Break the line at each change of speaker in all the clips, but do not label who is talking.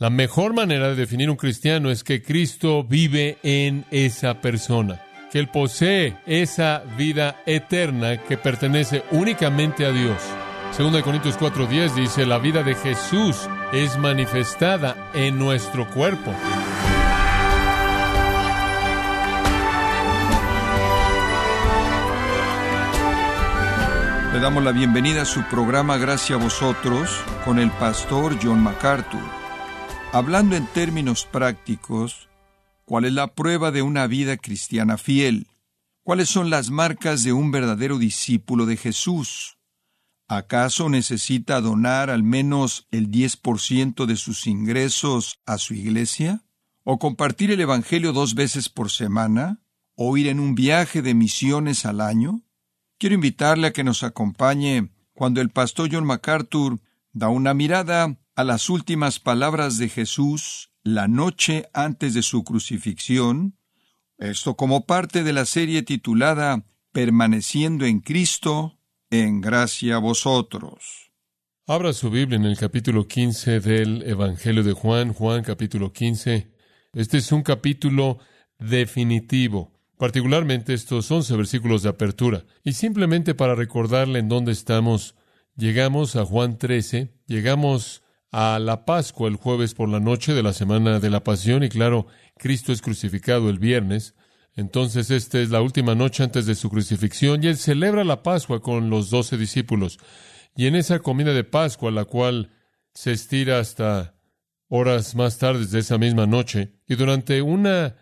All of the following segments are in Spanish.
La mejor manera de definir un cristiano es que Cristo vive en esa persona, que Él posee esa vida eterna que pertenece únicamente a Dios. Segundo de Corintios 4:10 dice, la vida de Jesús es manifestada en nuestro cuerpo.
Le damos la bienvenida a su programa Gracias a vosotros con el pastor John MacArthur. Hablando en términos prácticos, ¿cuál es la prueba de una vida cristiana fiel? ¿Cuáles son las marcas de un verdadero discípulo de Jesús? ¿Acaso necesita donar al menos el 10% de sus ingresos a su iglesia? ¿O compartir el Evangelio dos veces por semana? ¿O ir en un viaje de misiones al año? Quiero invitarle a que nos acompañe cuando el pastor John MacArthur da una mirada a las últimas palabras de Jesús la noche antes de su crucifixión, esto como parte de la serie titulada Permaneciendo en Cristo, en gracia a vosotros.
Abra su Biblia en el capítulo 15 del Evangelio de Juan, Juan capítulo 15. Este es un capítulo definitivo particularmente estos once versículos de apertura. Y simplemente para recordarle en dónde estamos, llegamos a Juan 13, llegamos a la Pascua el jueves por la noche de la semana de la Pasión y claro, Cristo es crucificado el viernes. Entonces esta es la última noche antes de su crucifixión y él celebra la Pascua con los doce discípulos. Y en esa comida de Pascua, la cual se estira hasta horas más tarde de esa misma noche, y durante una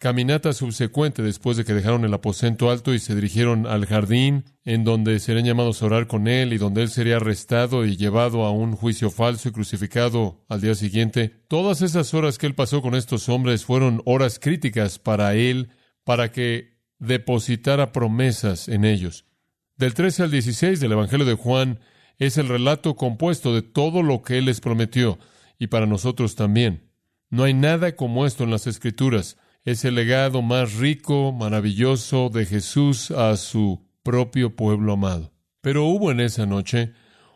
caminata subsecuente después de que dejaron el aposento alto y se dirigieron al jardín, en donde serían llamados a orar con él y donde él sería arrestado y llevado a un juicio falso y crucificado al día siguiente. Todas esas horas que él pasó con estos hombres fueron horas críticas para él, para que depositara promesas en ellos. Del 13 al 16 del Evangelio de Juan es el relato compuesto de todo lo que él les prometió, y para nosotros también. No hay nada como esto en las Escrituras es el legado más rico, maravilloso de Jesús a su propio pueblo amado. Pero hubo en esa noche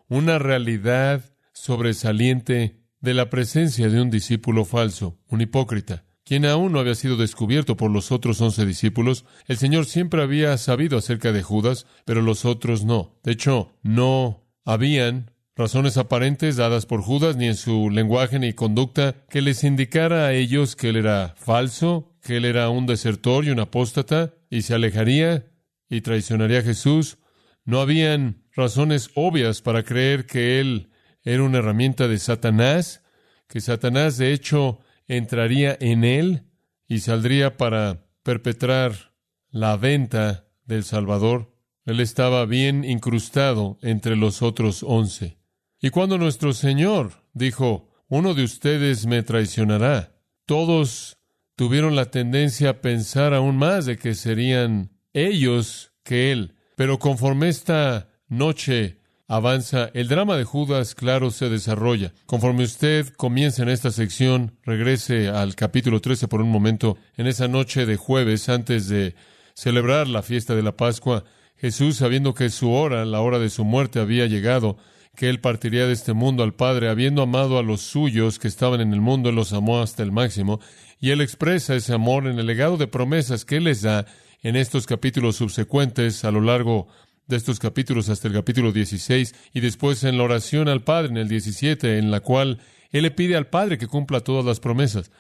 una realidad sobresaliente de la presencia de un discípulo falso, un hipócrita, quien aún no había sido descubierto por los otros once discípulos. El Señor siempre había sabido acerca de Judas, pero los otros no. De hecho, no habían razones aparentes dadas por Judas ni en su lenguaje ni conducta que les indicara a ellos que él era falso, que él era un desertor y un apóstata y se alejaría y traicionaría a Jesús. No habían razones obvias para creer que él era una herramienta de Satanás, que Satanás de hecho entraría en él y saldría para perpetrar la venta del Salvador. Él estaba bien incrustado entre los otros once. Y cuando nuestro Señor dijo, uno de ustedes me traicionará, todos tuvieron la tendencia a pensar aún más de que serían ellos que Él. Pero conforme esta noche avanza, el drama de Judas, claro, se desarrolla. Conforme usted comienza en esta sección, regrese al capítulo 13 por un momento, en esa noche de jueves, antes de celebrar la fiesta de la Pascua, Jesús, sabiendo que su hora, la hora de su muerte, había llegado, que Él partiría de este mundo al Padre, habiendo amado a los suyos que estaban en el mundo, Él los amó hasta el máximo, y Él expresa ese amor en el legado de promesas que Él les da en estos capítulos subsecuentes, a lo largo de estos capítulos hasta el capítulo 16, y después en la oración al Padre en el 17, en la cual Él le pide al Padre que cumpla todas las promesas.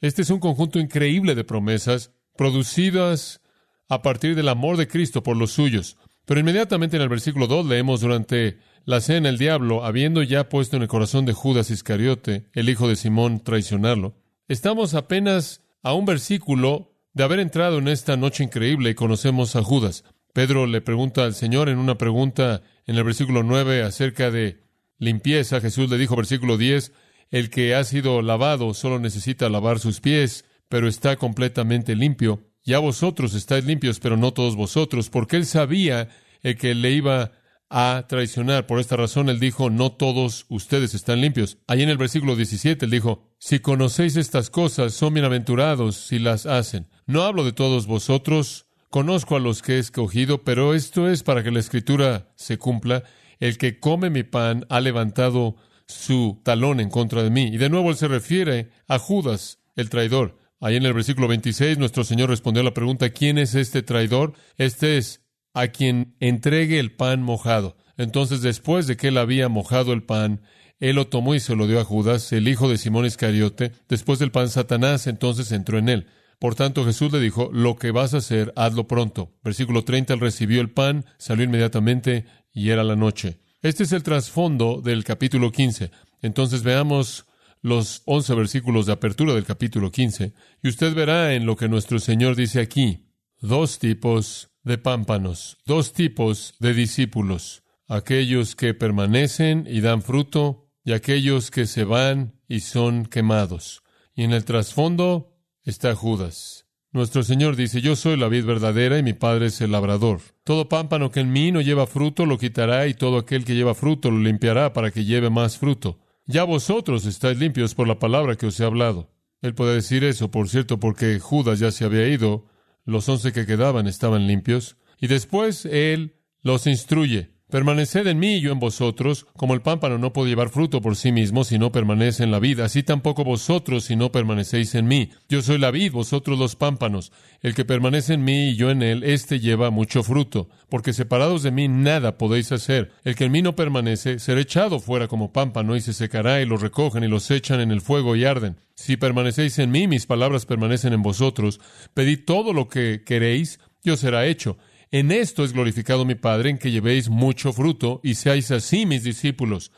Este es un conjunto increíble de promesas producidas a partir del amor de Cristo por los suyos. Pero inmediatamente en el versículo 2 leemos durante la cena el diablo, habiendo ya puesto en el corazón de Judas Iscariote, el hijo de Simón, traicionarlo. Estamos apenas a un versículo de haber entrado en esta noche increíble y conocemos a Judas. Pedro le pregunta al Señor en una pregunta en el versículo 9 acerca de limpieza. Jesús le dijo, versículo 10, el que ha sido lavado solo necesita lavar sus pies, pero está completamente limpio. Ya vosotros estáis limpios, pero no todos vosotros, porque él sabía el que le iba a traicionar. Por esta razón él dijo, no todos ustedes están limpios. Allí en el versículo 17 él dijo, si conocéis estas cosas, son bienaventurados si las hacen. No hablo de todos vosotros, conozco a los que he escogido, pero esto es para que la escritura se cumpla. El que come mi pan ha levantado su talón en contra de mí. Y de nuevo él se refiere a Judas, el traidor. Ahí en el versículo 26 nuestro Señor respondió a la pregunta, ¿quién es este traidor? Este es a quien entregue el pan mojado. Entonces, después de que él había mojado el pan, él lo tomó y se lo dio a Judas, el hijo de Simón Iscariote. Después del pan, Satanás entonces entró en él. Por tanto, Jesús le dijo, lo que vas a hacer, hazlo pronto. Versículo 30, él recibió el pan, salió inmediatamente y era la noche. Este es el trasfondo del capítulo 15. Entonces veamos los once versículos de apertura del capítulo 15 y usted verá en lo que nuestro Señor dice aquí dos tipos de pámpanos, dos tipos de discípulos, aquellos que permanecen y dan fruto y aquellos que se van y son quemados. Y en el trasfondo está Judas. Nuestro Señor dice, yo soy la vid verdadera y mi Padre es el labrador. Todo pámpano que en mí no lleva fruto lo quitará y todo aquel que lleva fruto lo limpiará para que lleve más fruto. Ya vosotros estáis limpios por la palabra que os he hablado. Él puede decir eso, por cierto, porque Judas ya se había ido, los once que quedaban estaban limpios, y después él los instruye. Permaneced en mí y yo en vosotros, como el pámpano no puede llevar fruto por sí mismo si no permanece en la vida, así tampoco vosotros si no permanecéis en mí. Yo soy la vid, vosotros los pámpanos. El que permanece en mí y yo en él, éste lleva mucho fruto, porque separados de mí nada podéis hacer. El que en mí no permanece será echado fuera como pámpano y se secará y los recogen y los echan en el fuego y arden. Si permanecéis en mí, mis palabras permanecen en vosotros, pedid todo lo que queréis, yo será hecho. En esto es glorificado mi Padre, en que llevéis mucho fruto y seáis así mis discípulos.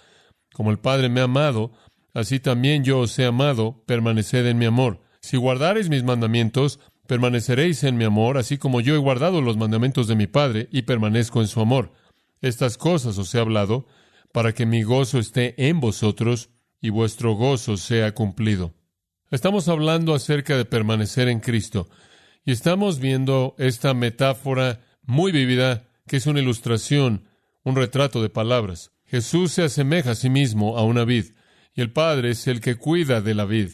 Como el Padre me ha amado, así también yo os he amado, permaneced en mi amor. Si guardareis mis mandamientos, permaneceréis en mi amor, así como yo he guardado los mandamientos de mi Padre y permanezco en su amor. Estas cosas os he hablado, para que mi gozo esté en vosotros y vuestro gozo sea cumplido. Estamos hablando acerca de permanecer en Cristo y estamos viendo esta metáfora muy vívida, que es una ilustración, un retrato de palabras. Jesús se asemeja a sí mismo a una vid, y el Padre es el que cuida de la vid.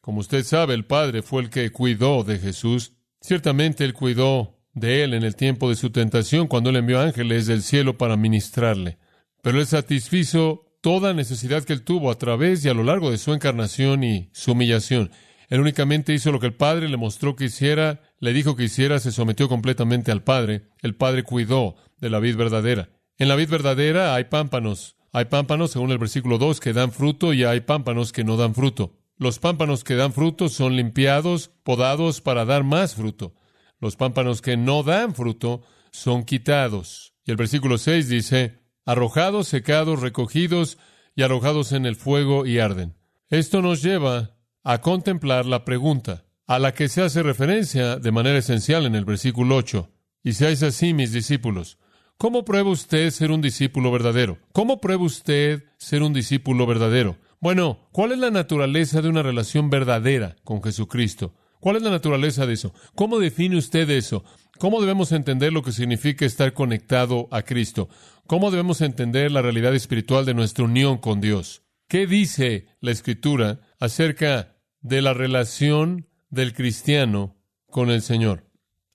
Como usted sabe, el Padre fue el que cuidó de Jesús. Ciertamente Él cuidó de Él en el tiempo de su tentación, cuando Él envió ángeles del cielo para ministrarle. Pero Él satisfizo toda necesidad que Él tuvo a través y a lo largo de su encarnación y su humillación. Él únicamente hizo lo que el Padre le mostró que hiciera, le dijo que hiciera, se sometió completamente al Padre. El Padre cuidó de la vid verdadera. En la vid verdadera hay pámpanos. Hay pámpanos, según el versículo 2, que dan fruto y hay pámpanos que no dan fruto. Los pámpanos que dan fruto son limpiados, podados para dar más fruto. Los pámpanos que no dan fruto son quitados. Y el versículo 6 dice, arrojados, secados, recogidos y arrojados en el fuego y arden. Esto nos lleva a contemplar la pregunta a la que se hace referencia de manera esencial en el versículo 8. Y seáis así mis discípulos. ¿Cómo prueba usted ser un discípulo verdadero? ¿Cómo prueba usted ser un discípulo verdadero? Bueno, ¿cuál es la naturaleza de una relación verdadera con Jesucristo? ¿Cuál es la naturaleza de eso? ¿Cómo define usted eso? ¿Cómo debemos entender lo que significa estar conectado a Cristo? ¿Cómo debemos entender la realidad espiritual de nuestra unión con Dios? ¿Qué dice la Escritura acerca de la relación del cristiano con el Señor.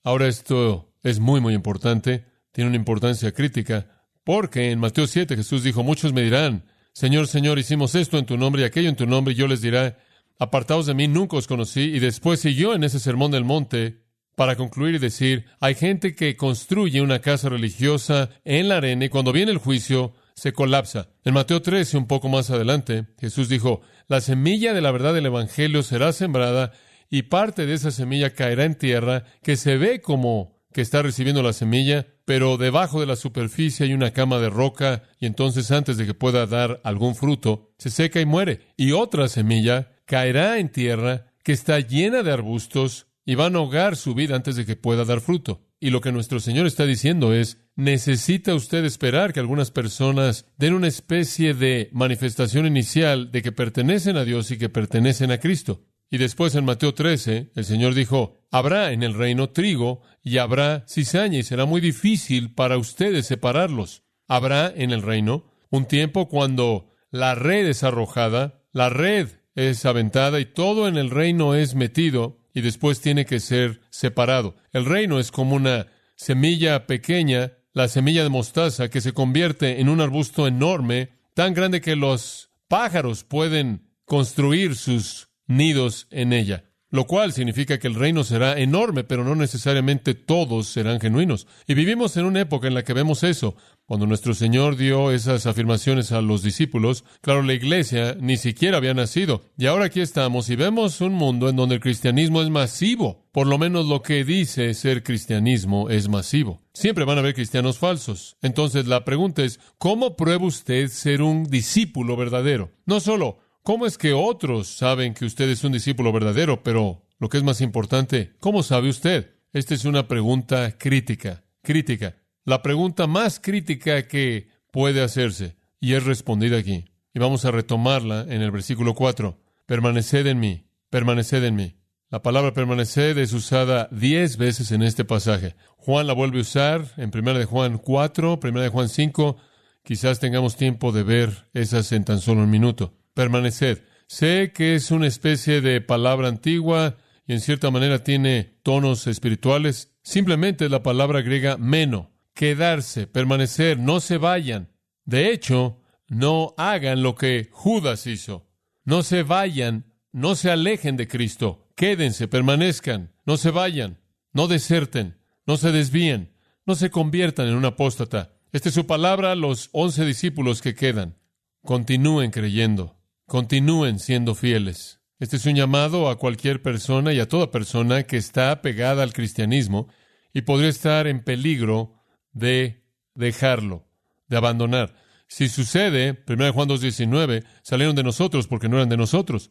Ahora esto es muy, muy importante, tiene una importancia crítica, porque en Mateo 7 Jesús dijo, muchos me dirán, Señor, Señor, hicimos esto en tu nombre y aquello en tu nombre, y yo les diré, apartaos de mí, nunca os conocí, y después siguió en ese sermón del monte para concluir y decir, hay gente que construye una casa religiosa en la arena y cuando viene el juicio se colapsa. En Mateo 13, un poco más adelante, Jesús dijo, la semilla de la verdad del Evangelio será sembrada y parte de esa semilla caerá en tierra que se ve como que está recibiendo la semilla, pero debajo de la superficie hay una cama de roca y entonces antes de que pueda dar algún fruto, se seca y muere. Y otra semilla caerá en tierra que está llena de arbustos y va a ahogar su vida antes de que pueda dar fruto. Y lo que nuestro Señor está diciendo es, necesita usted esperar que algunas personas den una especie de manifestación inicial de que pertenecen a Dios y que pertenecen a Cristo. Y después en Mateo 13, el Señor dijo, habrá en el reino trigo y habrá cizaña y será muy difícil para ustedes separarlos. Habrá en el reino un tiempo cuando la red es arrojada, la red es aventada y todo en el reino es metido y después tiene que ser separado. El reino es como una semilla pequeña, la semilla de mostaza, que se convierte en un arbusto enorme, tan grande que los pájaros pueden construir sus nidos en ella lo cual significa que el reino será enorme, pero no necesariamente todos serán genuinos. Y vivimos en una época en la que vemos eso. Cuando nuestro Señor dio esas afirmaciones a los discípulos, claro, la iglesia ni siquiera había nacido. Y ahora aquí estamos y vemos un mundo en donde el cristianismo es masivo. Por lo menos lo que dice ser cristianismo es masivo. Siempre van a haber cristianos falsos. Entonces la pregunta es, ¿cómo prueba usted ser un discípulo verdadero? No solo ¿Cómo es que otros saben que usted es un discípulo verdadero? Pero lo que es más importante, ¿cómo sabe usted? Esta es una pregunta crítica, crítica. La pregunta más crítica que puede hacerse y es respondida aquí. Y vamos a retomarla en el versículo 4. Permaneced en mí, permaneced en mí. La palabra permaneced es usada diez veces en este pasaje. Juan la vuelve a usar en 1 de Juan 4, 1 de Juan 5. Quizás tengamos tiempo de ver esas en tan solo un minuto permaneced. Sé que es una especie de palabra antigua y en cierta manera tiene tonos espirituales. Simplemente la palabra griega meno, quedarse, permanecer, no se vayan. De hecho, no hagan lo que Judas hizo. No se vayan, no se alejen de Cristo. Quédense, permanezcan, no se vayan, no deserten, no se desvíen, no se conviertan en un apóstata. Esta es su palabra los once discípulos que quedan. Continúen creyendo. Continúen siendo fieles. Este es un llamado a cualquier persona y a toda persona que está pegada al cristianismo y podría estar en peligro de dejarlo, de abandonar. Si sucede, 1 Juan 2.19, salieron de nosotros porque no eran de nosotros.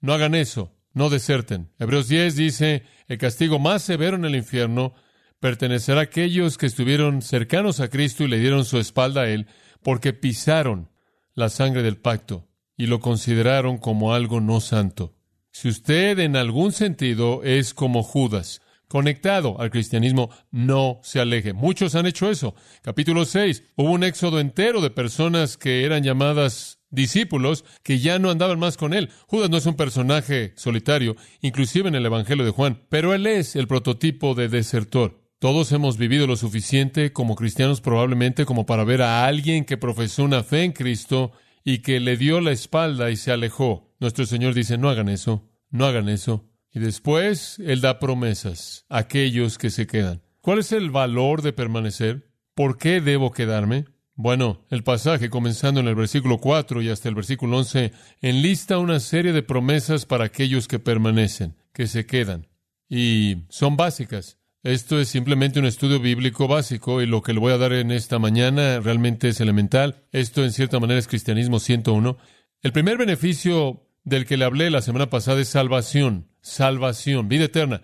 No hagan eso, no deserten. Hebreos 10 dice, el castigo más severo en el infierno pertenecerá a aquellos que estuvieron cercanos a Cristo y le dieron su espalda a Él porque pisaron la sangre del pacto y lo consideraron como algo no santo. Si usted en algún sentido es como Judas, conectado al cristianismo, no se aleje. Muchos han hecho eso. Capítulo 6, hubo un éxodo entero de personas que eran llamadas discípulos que ya no andaban más con él. Judas no es un personaje solitario, inclusive en el Evangelio de Juan, pero él es el prototipo de desertor. Todos hemos vivido lo suficiente como cristianos probablemente como para ver a alguien que profesó una fe en Cristo y que le dio la espalda y se alejó. Nuestro Señor dice, no hagan eso, no hagan eso. Y después Él da promesas a aquellos que se quedan. ¿Cuál es el valor de permanecer? ¿Por qué debo quedarme? Bueno, el pasaje, comenzando en el versículo 4 y hasta el versículo 11, enlista una serie de promesas para aquellos que permanecen, que se quedan. Y son básicas. Esto es simplemente un estudio bíblico básico y lo que le voy a dar en esta mañana realmente es elemental. Esto en cierta manera es cristianismo 101. El primer beneficio del que le hablé la semana pasada es salvación, salvación, vida eterna,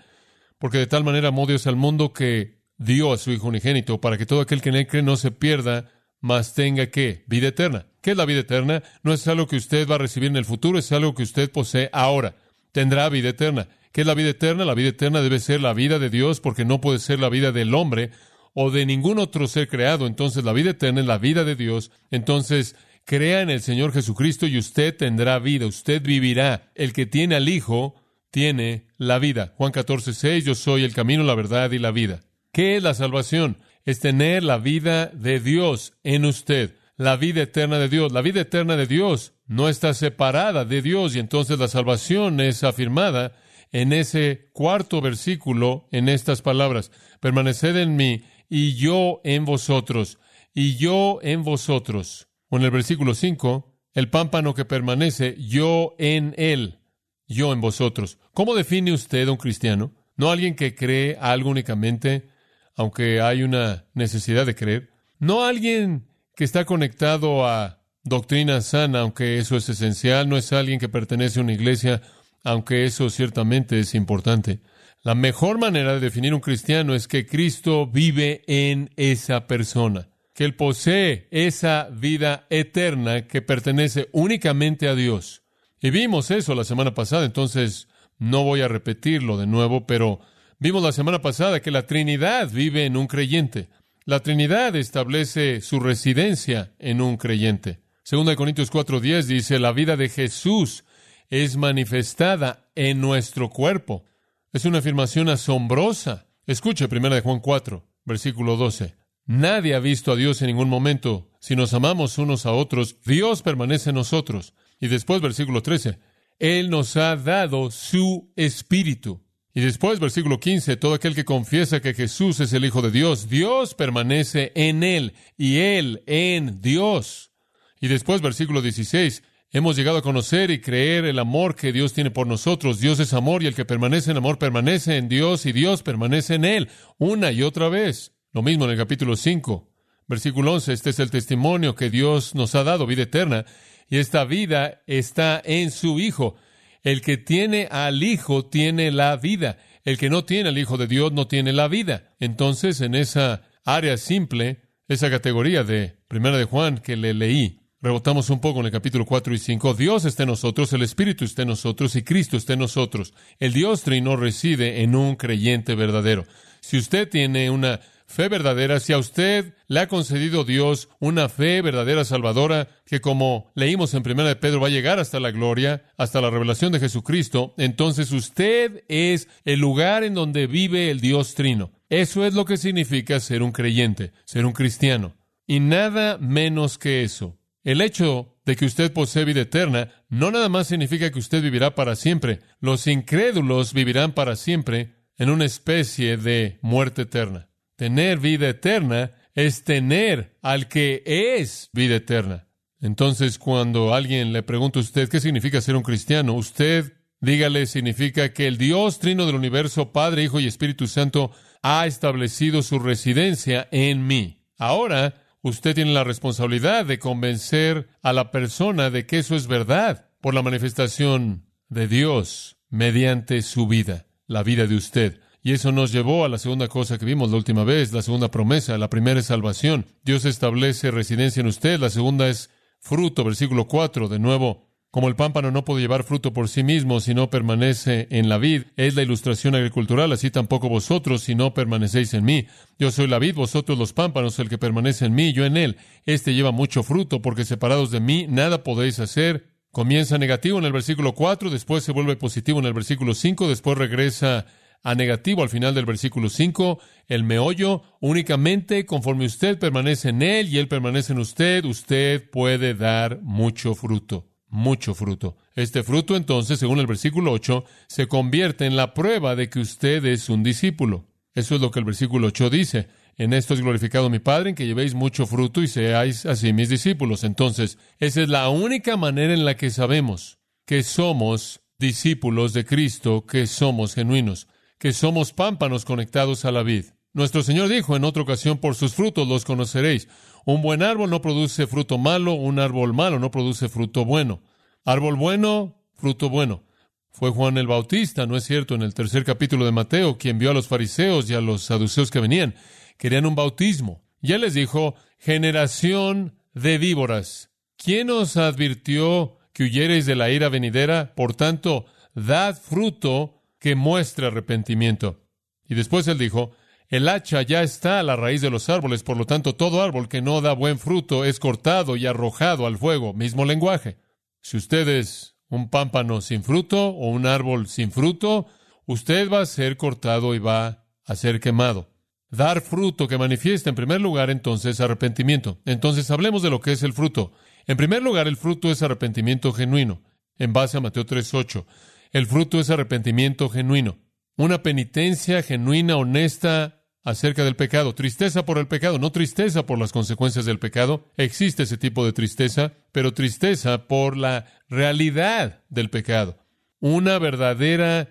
porque de tal manera amó Dios al mundo que dio a su Hijo unigénito para que todo aquel que en él cree no se pierda, mas tenga que vida eterna. ¿Qué es la vida eterna? No es algo que usted va a recibir en el futuro, es algo que usted posee ahora. Tendrá vida eterna. ¿Qué es la vida eterna? La vida eterna debe ser la vida de Dios porque no puede ser la vida del hombre o de ningún otro ser creado. Entonces la vida eterna es la vida de Dios. Entonces crea en el Señor Jesucristo y usted tendrá vida, usted vivirá. El que tiene al Hijo tiene la vida. Juan 14, 6, yo soy el camino, la verdad y la vida. ¿Qué es la salvación? Es tener la vida de Dios en usted, la vida eterna de Dios. La vida eterna de Dios no está separada de Dios y entonces la salvación es afirmada en ese cuarto versículo en estas palabras, permaneced en mí y yo en vosotros, y yo en vosotros. O en el versículo 5, el pámpano que permanece, yo en él, yo en vosotros. ¿Cómo define usted a un cristiano? No alguien que cree algo únicamente, aunque hay una necesidad de creer. No alguien que está conectado a doctrina sana, aunque eso es esencial. No es alguien que pertenece a una iglesia aunque eso ciertamente es importante. La mejor manera de definir un cristiano es que Cristo vive en esa persona, que Él posee esa vida eterna que pertenece únicamente a Dios. Y vimos eso la semana pasada, entonces no voy a repetirlo de nuevo, pero vimos la semana pasada que la Trinidad vive en un creyente. La Trinidad establece su residencia en un creyente. Segunda de Corintios 4:10 dice, la vida de Jesús es manifestada en nuestro cuerpo. Es una afirmación asombrosa. Escuche 1 de Juan 4, versículo 12. Nadie ha visto a Dios en ningún momento. Si nos amamos unos a otros, Dios permanece en nosotros Y después, versículo 13, Él nos ha dado su espíritu. Y después, versículo 15, todo aquel que confiesa que Jesús es el Hijo de Dios, Dios permanece en Él y Él en Dios. Y después, versículo 16, hemos llegado a conocer y creer el amor que Dios tiene por nosotros. Dios es amor y el que permanece en amor permanece en Dios y Dios permanece en Él una y otra vez. Lo mismo en el capítulo 5, versículo 11, este es el testimonio que Dios nos ha dado, vida eterna, y esta vida está en su Hijo. El que tiene al Hijo tiene la vida. El que no tiene al Hijo de Dios no tiene la vida. Entonces, en esa área simple, esa categoría de Primera de Juan que le leí, rebotamos un poco en el capítulo 4 y 5. Dios está en nosotros, el Espíritu está en nosotros y Cristo está en nosotros. El Dios trino reside en un creyente verdadero. Si usted tiene una fe verdadera, si a usted le ha concedido Dios una fe verdadera salvadora, que como leímos en Primera de Pedro va a llegar hasta la gloria, hasta la revelación de Jesucristo, entonces usted es el lugar en donde vive el Dios Trino. Eso es lo que significa ser un creyente, ser un cristiano. Y nada menos que eso. El hecho de que usted posee vida eterna no nada más significa que usted vivirá para siempre. Los incrédulos vivirán para siempre en una especie de muerte eterna. Tener vida eterna es tener al que es vida eterna. Entonces, cuando alguien le pregunta a usted qué significa ser un cristiano, usted dígale significa que el Dios trino del universo, Padre, Hijo y Espíritu Santo, ha establecido su residencia en mí. Ahora, usted tiene la responsabilidad de convencer a la persona de que eso es verdad por la manifestación de Dios mediante su vida, la vida de usted. Y eso nos llevó a la segunda cosa que vimos la última vez, la segunda promesa. La primera es salvación. Dios establece residencia en usted. La segunda es fruto, versículo 4. De nuevo, como el pámpano no puede llevar fruto por sí mismo si no permanece en la vid, es la ilustración agricultural, así tampoco vosotros si no permanecéis en mí. Yo soy la vid, vosotros los pámpanos, el que permanece en mí, yo en él. Este lleva mucho fruto, porque separados de mí nada podéis hacer. Comienza negativo en el versículo 4, después se vuelve positivo en el versículo 5, después regresa a negativo al final del versículo 5, el meollo, únicamente conforme usted permanece en él y él permanece en usted, usted puede dar mucho fruto, mucho fruto. Este fruto entonces, según el versículo 8, se convierte en la prueba de que usted es un discípulo. Eso es lo que el versículo 8 dice. En esto es glorificado mi Padre, en que llevéis mucho fruto y seáis así mis discípulos. Entonces, esa es la única manera en la que sabemos que somos discípulos de Cristo, que somos genuinos que somos pámpanos conectados a la vid. Nuestro Señor dijo en otra ocasión, por sus frutos los conoceréis. Un buen árbol no produce fruto malo, un árbol malo no produce fruto bueno. Árbol bueno, fruto bueno. Fue Juan el Bautista, ¿no es cierto? En el tercer capítulo de Mateo, quien vio a los fariseos y a los saduceos que venían. Querían un bautismo. Y él les dijo, generación de víboras. ¿Quién os advirtió que huyereis de la ira venidera? Por tanto, dad fruto que muestre arrepentimiento. Y después él dijo, el hacha ya está a la raíz de los árboles, por lo tanto todo árbol que no da buen fruto es cortado y arrojado al fuego, mismo lenguaje. Si usted es un pámpano sin fruto o un árbol sin fruto, usted va a ser cortado y va a ser quemado. Dar fruto que manifiesta en primer lugar entonces arrepentimiento. Entonces hablemos de lo que es el fruto. En primer lugar, el fruto es arrepentimiento genuino, en base a Mateo 3.8. El fruto es arrepentimiento genuino, una penitencia genuina, honesta acerca del pecado, tristeza por el pecado, no tristeza por las consecuencias del pecado. Existe ese tipo de tristeza, pero tristeza por la realidad del pecado. Una verdadera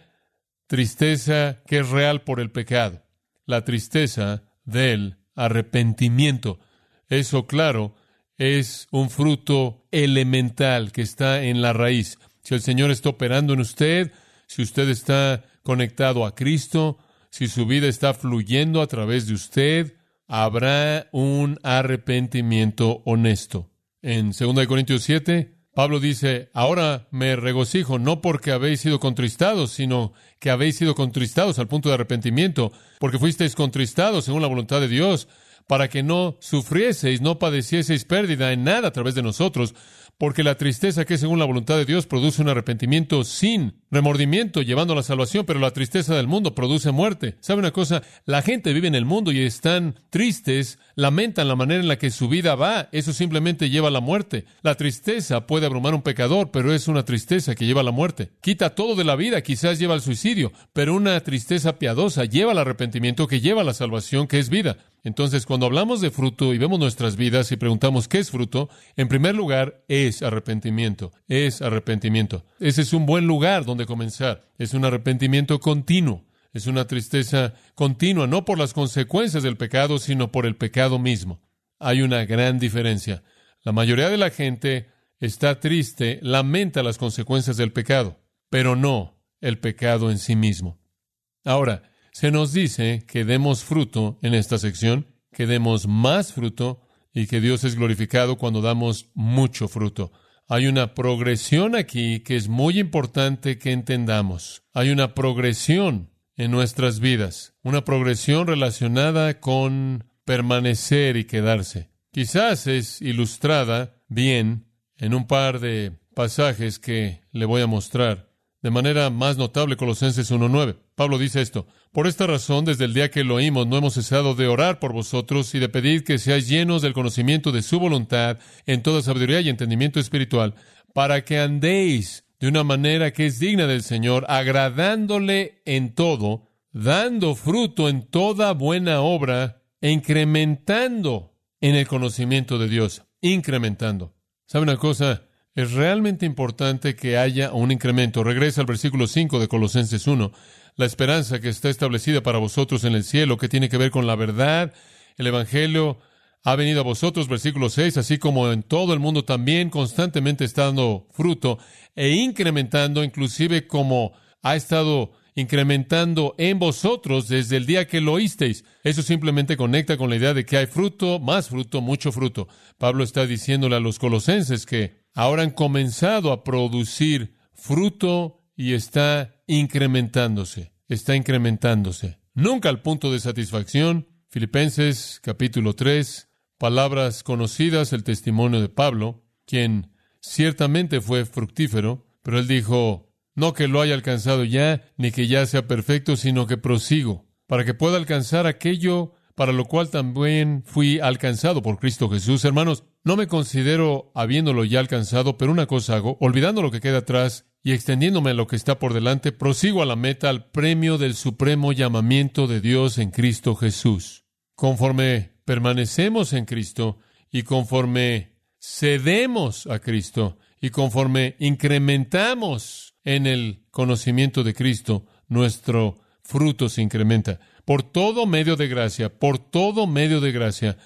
tristeza que es real por el pecado. La tristeza del arrepentimiento. Eso, claro, es un fruto elemental que está en la raíz si el Señor está operando en usted, si usted está conectado a Cristo, si su vida está fluyendo a través de usted, habrá un arrepentimiento honesto. En 2 Corintios 7, Pablo dice, ahora me regocijo no porque habéis sido contristados, sino que habéis sido contristados al punto de arrepentimiento, porque fuisteis contristados según la voluntad de Dios, para que no sufrieseis, no padecieseis pérdida en nada a través de nosotros, porque la tristeza que según la voluntad de Dios produce un arrepentimiento sin remordimiento, llevando a la salvación, pero la tristeza del mundo produce muerte. ¿Sabe una cosa? La gente vive en el mundo y están tristes, lamentan la manera en la que su vida va, eso simplemente lleva a la muerte. La tristeza puede abrumar a un pecador, pero es una tristeza que lleva a la muerte. Quita todo de la vida, quizás lleva al suicidio, pero una tristeza piadosa lleva al arrepentimiento que lleva a la salvación, que es vida. Entonces, cuando hablamos de fruto y vemos nuestras vidas y preguntamos qué es fruto, en primer lugar es arrepentimiento, es arrepentimiento. Ese es un buen lugar donde comenzar. Es un arrepentimiento continuo, es una tristeza continua, no por las consecuencias del pecado, sino por el pecado mismo. Hay una gran diferencia. La mayoría de la gente está triste, lamenta las consecuencias del pecado, pero no el pecado en sí mismo. Ahora, se nos dice que demos fruto en esta sección, que demos más fruto y que Dios es glorificado cuando damos mucho fruto. Hay una progresión aquí que es muy importante que entendamos. Hay una progresión en nuestras vidas, una progresión relacionada con permanecer y quedarse. Quizás es ilustrada bien en un par de pasajes que le voy a mostrar. De manera más notable, Colosenses 1.9. Pablo dice esto, por esta razón, desde el día que lo oímos, no hemos cesado de orar por vosotros y de pedir que seáis llenos del conocimiento de su voluntad en toda sabiduría y entendimiento espiritual, para que andéis de una manera que es digna del Señor, agradándole en todo, dando fruto en toda buena obra e incrementando en el conocimiento de Dios, incrementando. ¿Sabe una cosa? Es realmente importante que haya un incremento. Regresa al versículo 5 de Colosenses 1 la esperanza que está establecida para vosotros en el cielo, que tiene que ver con la verdad. El Evangelio ha venido a vosotros, versículo 6, así como en todo el mundo también constantemente está dando fruto e incrementando, inclusive como ha estado incrementando en vosotros desde el día que lo oísteis. Eso simplemente conecta con la idea de que hay fruto, más fruto, mucho fruto. Pablo está diciéndole a los colosenses que ahora han comenzado a producir fruto y está incrementándose, está incrementándose. Nunca al punto de satisfacción. Filipenses capítulo 3, palabras conocidas, el testimonio de Pablo, quien ciertamente fue fructífero, pero él dijo, no que lo haya alcanzado ya, ni que ya sea perfecto, sino que prosigo, para que pueda alcanzar aquello para lo cual también fui alcanzado por Cristo Jesús. Hermanos, no me considero habiéndolo ya alcanzado, pero una cosa hago, olvidando lo que queda atrás y extendiéndome a lo que está por delante, prosigo a la meta, al premio del supremo llamamiento de Dios en Cristo Jesús. Conforme permanecemos en Cristo y conforme cedemos a Cristo y conforme incrementamos en el conocimiento de Cristo, nuestro fruto se incrementa. Por todo medio de gracia, por todo medio de gracia,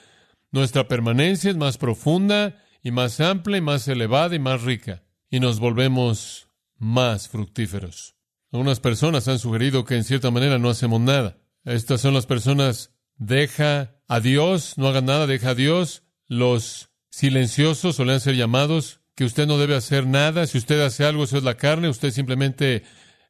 nuestra permanencia es más profunda y más amplia y más elevada y más rica. Y nos volvemos más fructíferos. Algunas personas han sugerido que en cierta manera no hacemos nada. Estas son las personas, deja a Dios, no haga nada, deja a Dios. Los silenciosos suelen ser llamados, que usted no debe hacer nada. Si usted hace algo, eso es la carne. Usted simplemente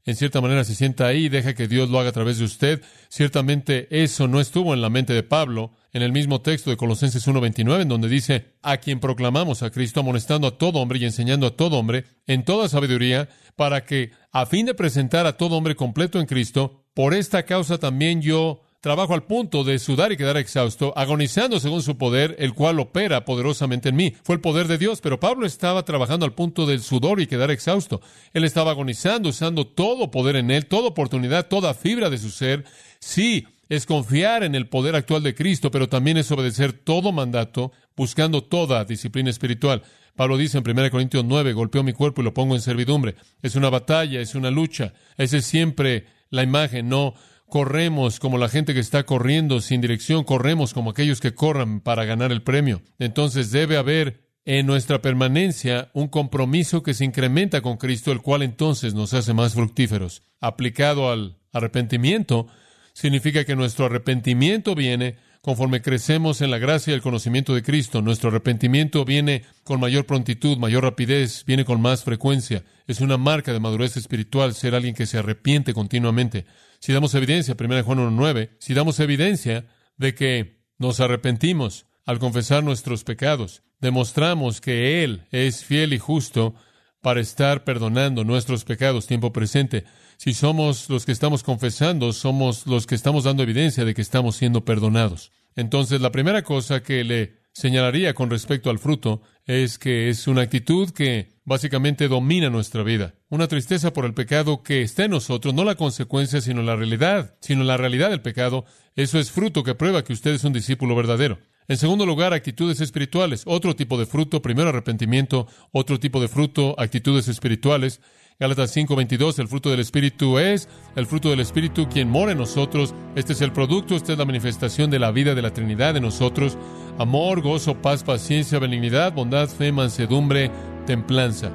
en cierta manera se sienta ahí y deja que Dios lo haga a través de usted. Ciertamente eso no estuvo en la mente de Pablo en el mismo texto de Colosenses 1.29, en donde dice, a quien proclamamos a Cristo, amonestando a todo hombre y enseñando a todo hombre en toda sabiduría, para que, a fin de presentar a todo hombre completo en Cristo, por esta causa también yo trabajo al punto de sudar y quedar exhausto, agonizando según su poder, el cual opera poderosamente en mí. Fue el poder de Dios, pero Pablo estaba trabajando al punto del sudor y quedar exhausto. Él estaba agonizando, usando todo poder en él, toda oportunidad, toda fibra de su ser. Sí, es confiar en el poder actual de Cristo, pero también es obedecer todo mandato, buscando toda disciplina espiritual. Pablo dice en 1 Corintios 9, golpeo mi cuerpo y lo pongo en servidumbre. Es una batalla, es una lucha. Esa es siempre la imagen, no corremos como la gente que está corriendo sin dirección, corremos como aquellos que corran para ganar el premio. Entonces debe haber en nuestra permanencia un compromiso que se incrementa con Cristo, el cual entonces nos hace más fructíferos. Aplicado al arrepentimiento, significa que nuestro arrepentimiento viene conforme crecemos en la gracia y el conocimiento de Cristo. Nuestro arrepentimiento viene con mayor prontitud, mayor rapidez, viene con más frecuencia. Es una marca de madurez espiritual ser alguien que se arrepiente continuamente si damos evidencia, 1 Juan 1.9, si damos evidencia de que nos arrepentimos al confesar nuestros pecados demostramos que Él es fiel y justo para estar perdonando nuestros pecados tiempo presente. Si somos los que estamos confesando, somos los que estamos dando evidencia de que estamos siendo perdonados. Entonces, la primera cosa que le señalaría con respecto al fruto es que es una actitud que básicamente domina nuestra vida. Una tristeza por el pecado que está en nosotros, no la consecuencia, sino la realidad, sino la realidad del pecado. Eso es fruto que prueba que usted es un discípulo verdadero. En segundo lugar, actitudes espirituales. Otro tipo de fruto, primero arrepentimiento, otro tipo de fruto, actitudes espirituales. Gálatas 5:22, el fruto del Espíritu es el fruto del Espíritu quien mora en nosotros. Este es el producto, esta es la manifestación de la vida de la Trinidad en nosotros. Amor, gozo, paz, paciencia, benignidad, bondad, fe, mansedumbre, templanza.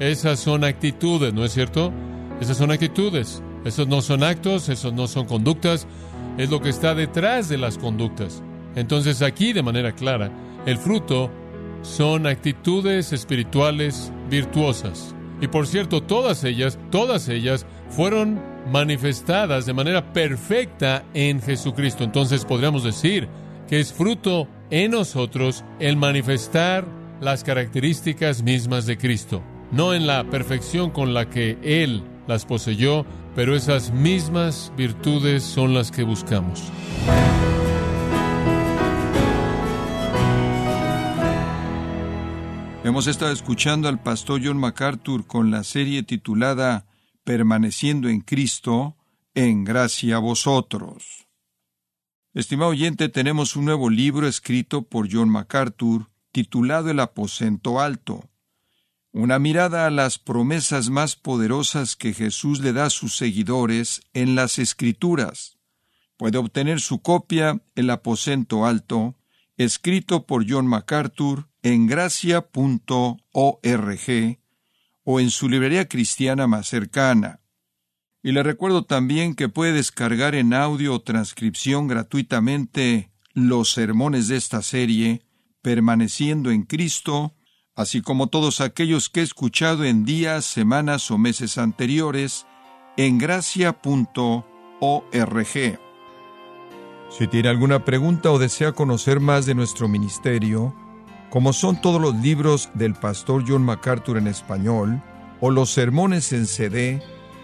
Esas son actitudes, ¿no es cierto? Esas son actitudes. Esos no son actos, esos no son conductas. Es lo que está detrás de las conductas. Entonces aquí de manera clara, el fruto son actitudes espirituales virtuosas. Y por cierto, todas ellas, todas ellas fueron manifestadas de manera perfecta en Jesucristo. Entonces podríamos decir que es fruto en nosotros el manifestar las características mismas de Cristo. No en la perfección con la que Él las poseyó, pero esas mismas virtudes son las que buscamos.
Hemos estado escuchando al pastor John MacArthur con la serie titulada Permaneciendo en Cristo, en gracia a vosotros. Estimado oyente, tenemos un nuevo libro escrito por John MacArthur titulado El aposento alto. Una mirada a las promesas más poderosas que Jesús le da a sus seguidores en las Escrituras. Puede obtener su copia El aposento alto, escrito por John MacArthur en gracia.org o en su librería cristiana más cercana. Y le recuerdo también que puede descargar en audio o transcripción gratuitamente los sermones de esta serie, permaneciendo en Cristo, así como todos aquellos que he escuchado en días, semanas o meses anteriores, en gracia.org. Si tiene alguna pregunta o desea conocer más de nuestro ministerio, como son todos los libros del pastor John MacArthur en español, o los sermones en CD